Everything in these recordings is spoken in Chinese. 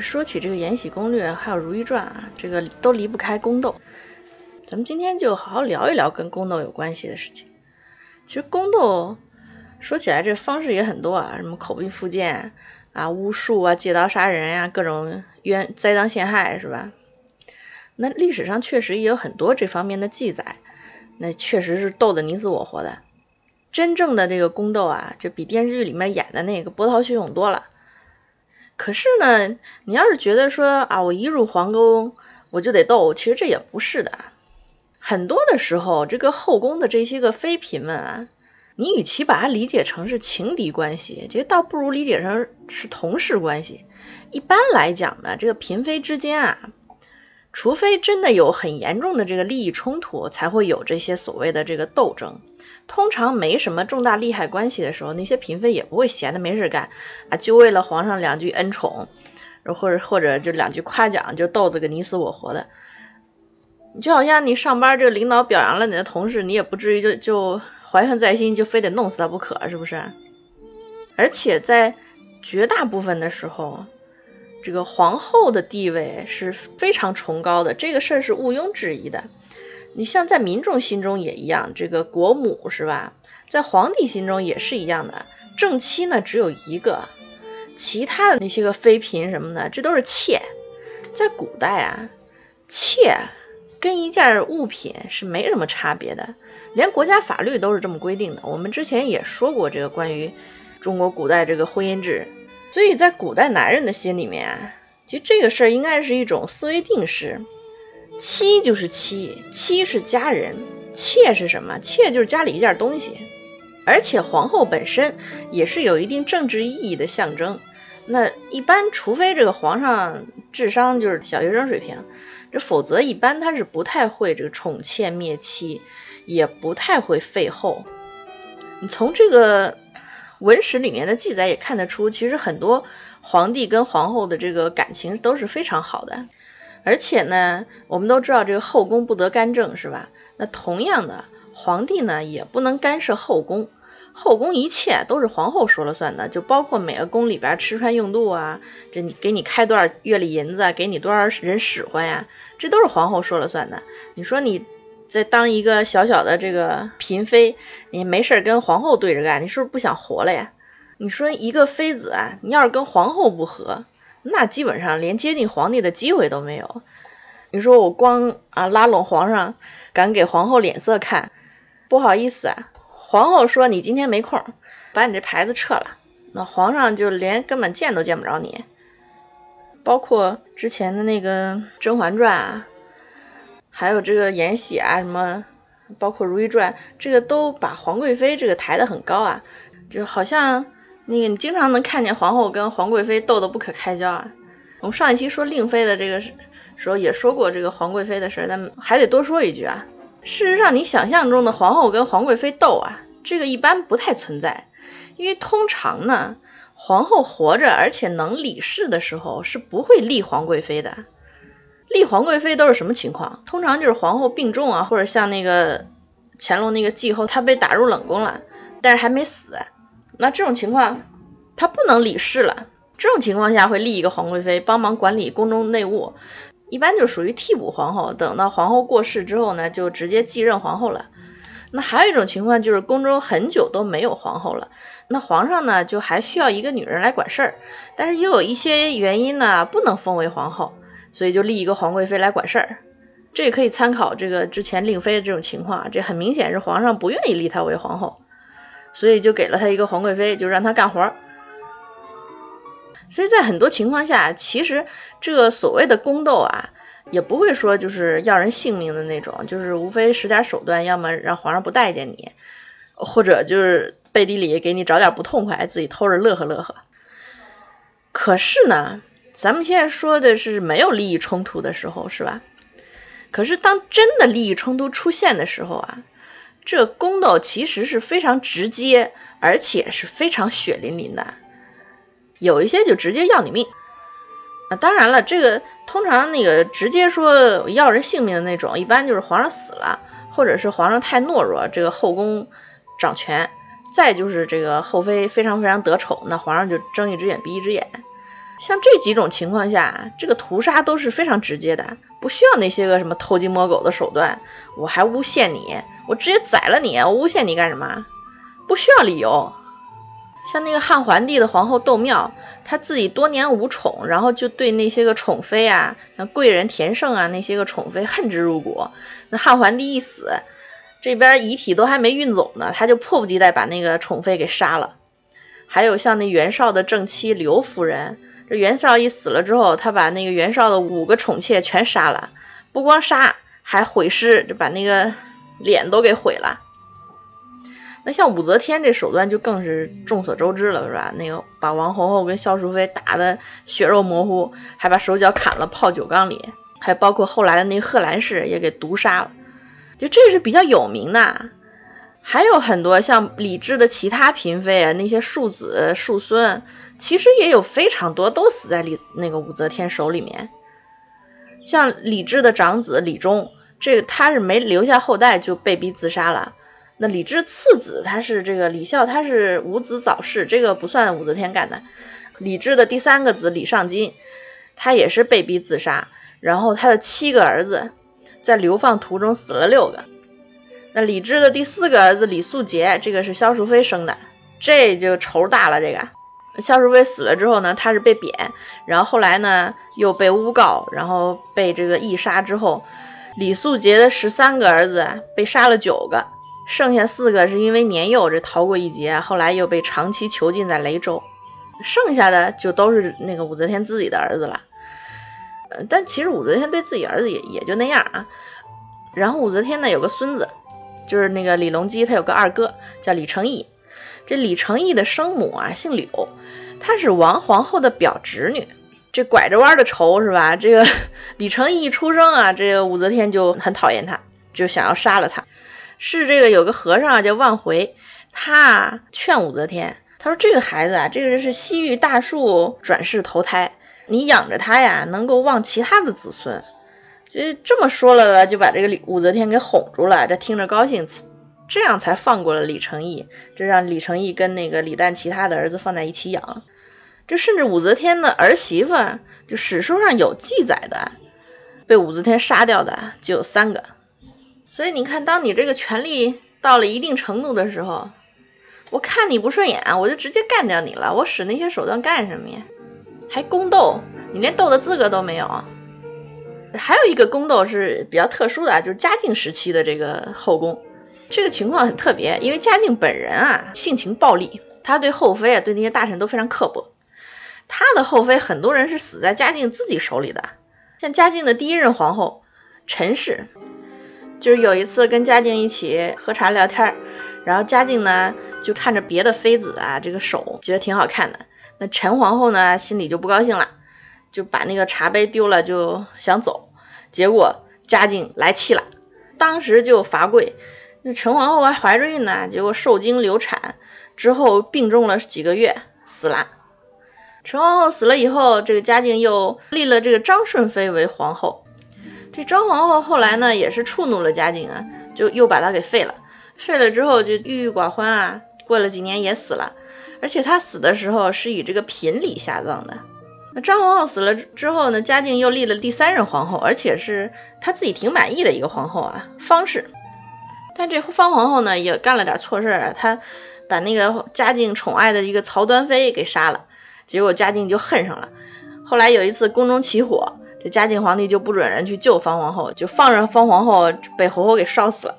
说起这个《延禧攻略》还有《如懿传》啊，这个都离不开宫斗。咱们今天就好好聊一聊跟宫斗有关系的事情。其实宫斗说起来这方式也很多啊，什么口鼻附剑啊、巫术啊、借刀杀人呀、各种冤栽赃陷害是吧？那历史上确实也有很多这方面的记载，那确实是斗得你死我活的。真正的这个宫斗啊，就比电视剧里面演的那个波涛汹涌多了。可是呢，你要是觉得说啊，我一入皇宫我就得斗，其实这也不是的。很多的时候，这个后宫的这些个妃嫔们啊，你与其把它理解成是情敌关系，这倒不如理解成是同事关系。一般来讲呢，这个嫔妃之间啊，除非真的有很严重的这个利益冲突，才会有这些所谓的这个斗争。通常没什么重大利害关系的时候，那些嫔妃也不会闲的没事干啊，就为了皇上两句恩宠，或者或者就两句夸奖，就斗得个你死我活的。就好像你上班，这个领导表扬了你的同事，你也不至于就就怀恨在心，就非得弄死他不可，是不是？而且在绝大部分的时候，这个皇后的地位是非常崇高的，这个事儿是毋庸置疑的。你像在民众心中也一样，这个国母是吧？在皇帝心中也是一样的。正妻呢只有一个，其他的那些个妃嫔什么的，这都是妾。在古代啊，妾跟一件物品是没什么差别的，连国家法律都是这么规定的。我们之前也说过这个关于中国古代这个婚姻制，所以在古代男人的心里面，其实这个事儿应该是一种思维定式。妻就是妻，妻是家人，妾是什么？妾就是家里一件东西，而且皇后本身也是有一定政治意义的象征。那一般，除非这个皇上智商就是小学生水平，这否则一般他是不太会这个宠妾灭妻，也不太会废后。你从这个文史里面的记载也看得出，其实很多皇帝跟皇后的这个感情都是非常好的。而且呢，我们都知道这个后宫不得干政，是吧？那同样的，皇帝呢也不能干涉后宫，后宫一切都是皇后说了算的，就包括每个宫里边吃穿用度啊，这你给你开多少月例银子，给你多少人使唤呀，这都是皇后说了算的。你说你在当一个小小的这个嫔妃，你没事跟皇后对着干，你是不是不想活了呀？你说一个妃子啊，你要是跟皇后不和。那基本上连接近皇帝的机会都没有。你说我光啊拉拢皇上，敢给皇后脸色看？不好意思啊，皇后说你今天没空，把你这牌子撤了。那皇上就连根本见都见不着你。包括之前的那个《甄嬛传》啊，还有这个《延禧》啊，什么，包括《如懿传》，这个都把皇贵妃这个抬得很高啊，就好像。那个你经常能看见皇后跟皇贵妃斗得不可开交啊。我们上一期说令妃的这个时候也说过这个皇贵妃的事，但还得多说一句啊。事实上，你想象中的皇后跟皇贵妃斗啊，这个一般不太存在，因为通常呢，皇后活着而且能理事的时候是不会立皇贵妃的。立皇贵妃都是什么情况？通常就是皇后病重啊，或者像那个乾隆那个继后，她被打入冷宫了，但是还没死。那这种情况，他不能理事了。这种情况下会立一个皇贵妃帮忙管理宫中内务，一般就属于替补皇后。等到皇后过世之后呢，就直接继任皇后了。那还有一种情况就是宫中很久都没有皇后了，那皇上呢就还需要一个女人来管事儿，但是又有一些原因呢不能封为皇后，所以就立一个皇贵妃来管事儿。这也可以参考这个之前令妃的这种情况，这很明显是皇上不愿意立她为皇后。所以就给了他一个皇贵妃，就让他干活。所以在很多情况下，其实这个所谓的宫斗啊，也不会说就是要人性命的那种，就是无非使点手段，要么让皇上不待见你，或者就是背地里给你找点不痛快，自己偷着乐呵乐呵。可是呢，咱们现在说的是没有利益冲突的时候，是吧？可是当真的利益冲突出现的时候啊。这宫斗其实是非常直接，而且是非常血淋淋的，有一些就直接要你命。啊，当然了，这个通常那个直接说要人性命的那种，一般就是皇上死了，或者是皇上太懦弱，这个后宫掌权，再就是这个后妃非常非常得宠，那皇上就睁一只眼闭一只眼。像这几种情况下，这个屠杀都是非常直接的，不需要那些个什么偷鸡摸狗的手段。我还诬陷你，我直接宰了你，我诬陷你干什么？不需要理由。像那个汉桓帝的皇后窦妙，她自己多年无宠，然后就对那些个宠妃啊，像贵人田胜啊那些个宠妃恨之入骨。那汉桓帝一死，这边遗体都还没运走呢，他就迫不及待把那个宠妃给杀了。还有像那袁绍的正妻刘夫人，这袁绍一死了之后，他把那个袁绍的五个宠妾全杀了，不光杀，还毁尸，就把那个脸都给毁了。那像武则天这手段就更是众所周知了，是吧？那个把王皇后跟萧淑妃打的血肉模糊，还把手脚砍了泡酒缸里，还包括后来的那个贺兰氏也给毒杀了，就这是比较有名的。还有很多像李治的其他嫔妃啊，那些庶子庶孙，其实也有非常多都死在李那个武则天手里面。像李治的长子李忠，这个他是没留下后代就被逼自杀了。那李治次子他是这个李孝，他是无子早逝，这个不算武则天干的。李治的第三个子李尚金，他也是被逼自杀，然后他的七个儿子在流放途中死了六个。那李治的第四个儿子李素杰，这个是萧淑妃生的，这就仇大了。这个萧淑妃死了之后呢，他是被贬，然后后来呢又被诬告，然后被这个缢杀之后，李素杰的十三个儿子被杀了九个。剩下四个是因为年幼这逃过一劫，后来又被长期囚禁在雷州。剩下的就都是那个武则天自己的儿子了。呃，但其实武则天对自己儿子也也就那样啊。然后武则天呢有个孙子，就是那个李隆基，他有个二哥叫李成义。这李成义的生母啊姓柳，她是王皇后的表侄女。这拐着弯的仇是吧？这个 李成义一出生啊，这个武则天就很讨厌他，就想要杀了他。是这个有个和尚啊叫万回，他劝武则天，他说这个孩子啊，这个人是西域大树转世投胎，你养着他呀，能够旺其他的子孙。就这么说了呢，就把这个李武则天给哄住了，这听着高兴，这样才放过了李成义，这让李成义跟那个李旦其他的儿子放在一起养。这甚至武则天的儿媳妇，就史书上有记载的，被武则天杀掉的就有三个。所以你看，当你这个权力到了一定程度的时候，我看你不顺眼，我就直接干掉你了。我使那些手段干什么呀？还宫斗？你连斗的资格都没有。还有一个宫斗是比较特殊的，就是嘉靖时期的这个后宫，这个情况很特别，因为嘉靖本人啊性情暴戾，他对后妃啊对那些大臣都非常刻薄。他的后妃很多人是死在嘉靖自己手里的，像嘉靖的第一任皇后陈氏。就是有一次跟嘉靖一起喝茶聊天，然后嘉靖呢就看着别的妃子啊这个手觉得挺好看的，那陈皇后呢心里就不高兴了，就把那个茶杯丢了就想走，结果嘉靖来气了，当时就罚跪。那陈皇后还怀着孕呢，结果受惊流产之后病重了几个月死了。陈皇后死了以后，这个嘉靖又立了这个张顺妃为皇后。这张皇后后来呢，也是触怒了嘉靖啊，就又把她给废了。废了之后就郁郁寡欢啊，过了几年也死了。而且她死的时候是以这个嫔礼下葬的。那张皇后死了之后呢，嘉靖又立了第三任皇后，而且是他自己挺满意的一个皇后啊，方氏。但这方皇后呢，也干了点错事啊，她把那个嘉靖宠爱的一个曹端妃给杀了，结果嘉靖就恨上了。后来有一次宫中起火。这嘉靖皇帝就不准人去救方皇后，就放任方皇后被活活给烧死了。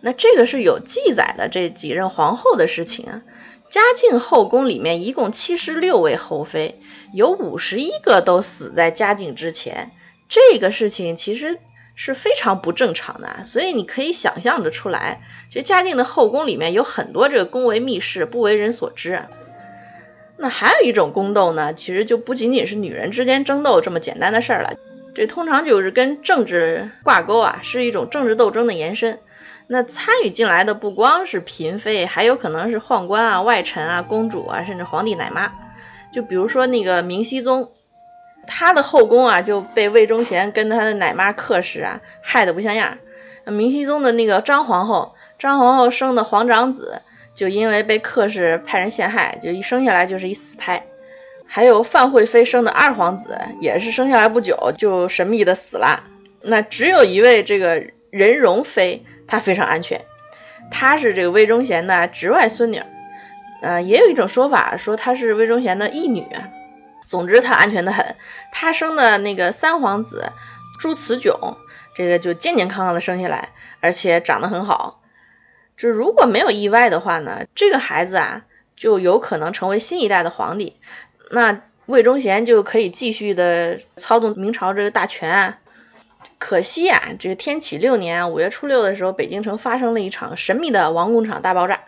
那这个是有记载的这几任皇后的事情啊。嘉靖后宫里面一共七十六位后妃，有五十一个都死在嘉靖之前。这个事情其实是非常不正常的，所以你可以想象的出来，其实嘉靖的后宫里面有很多这个宫闱秘事不为人所知。那还有一种宫斗呢，其实就不仅仅是女人之间争斗这么简单的事儿了，这通常就是跟政治挂钩啊，是一种政治斗争的延伸。那参与进来的不光是嫔妃，还有可能是宦官啊、外臣啊、公主啊，甚至皇帝奶妈。就比如说那个明熹宗，他的后宫啊就被魏忠贤跟他的奶妈客氏啊害得不像样。明熹宗的那个张皇后，张皇后生的皇长子。就因为被客氏派人陷害，就一生下来就是一死胎。还有范惠妃生的二皇子，也是生下来不久就神秘的死了。那只有一位这个任容妃，她非常安全，她是这个魏忠贤的侄外孙女。呃，也有一种说法说她是魏忠贤的义女。总之她安全的很，她生的那个三皇子朱慈炯，这个就健健康康的生下来，而且长得很好。就如果没有意外的话呢，这个孩子啊就有可能成为新一代的皇帝。那魏忠贤就可以继续的操纵明朝这个大权啊。可惜啊，这个天启六年五月初六的时候，北京城发生了一场神秘的王工厂大爆炸，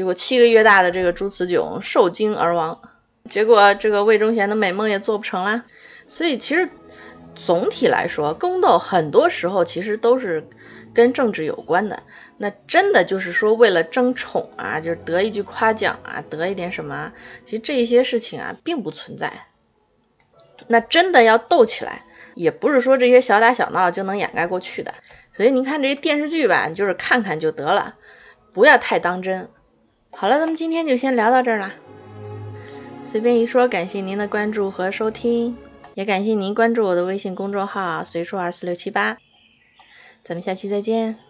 结果七个月大的这个朱慈炯受惊而亡。结果这个魏忠贤的美梦也做不成啦。所以其实总体来说，宫斗很多时候其实都是跟政治有关的。那真的就是说为了争宠啊，就是得一句夸奖啊，得一点什么，其实这些事情啊并不存在。那真的要斗起来，也不是说这些小打小闹就能掩盖过去的。所以您看这些电视剧吧，就是看看就得了，不要太当真。好了，咱们今天就先聊到这儿了。随便一说，感谢您的关注和收听，也感谢您关注我的微信公众号“随说二四六七八”。咱们下期再见。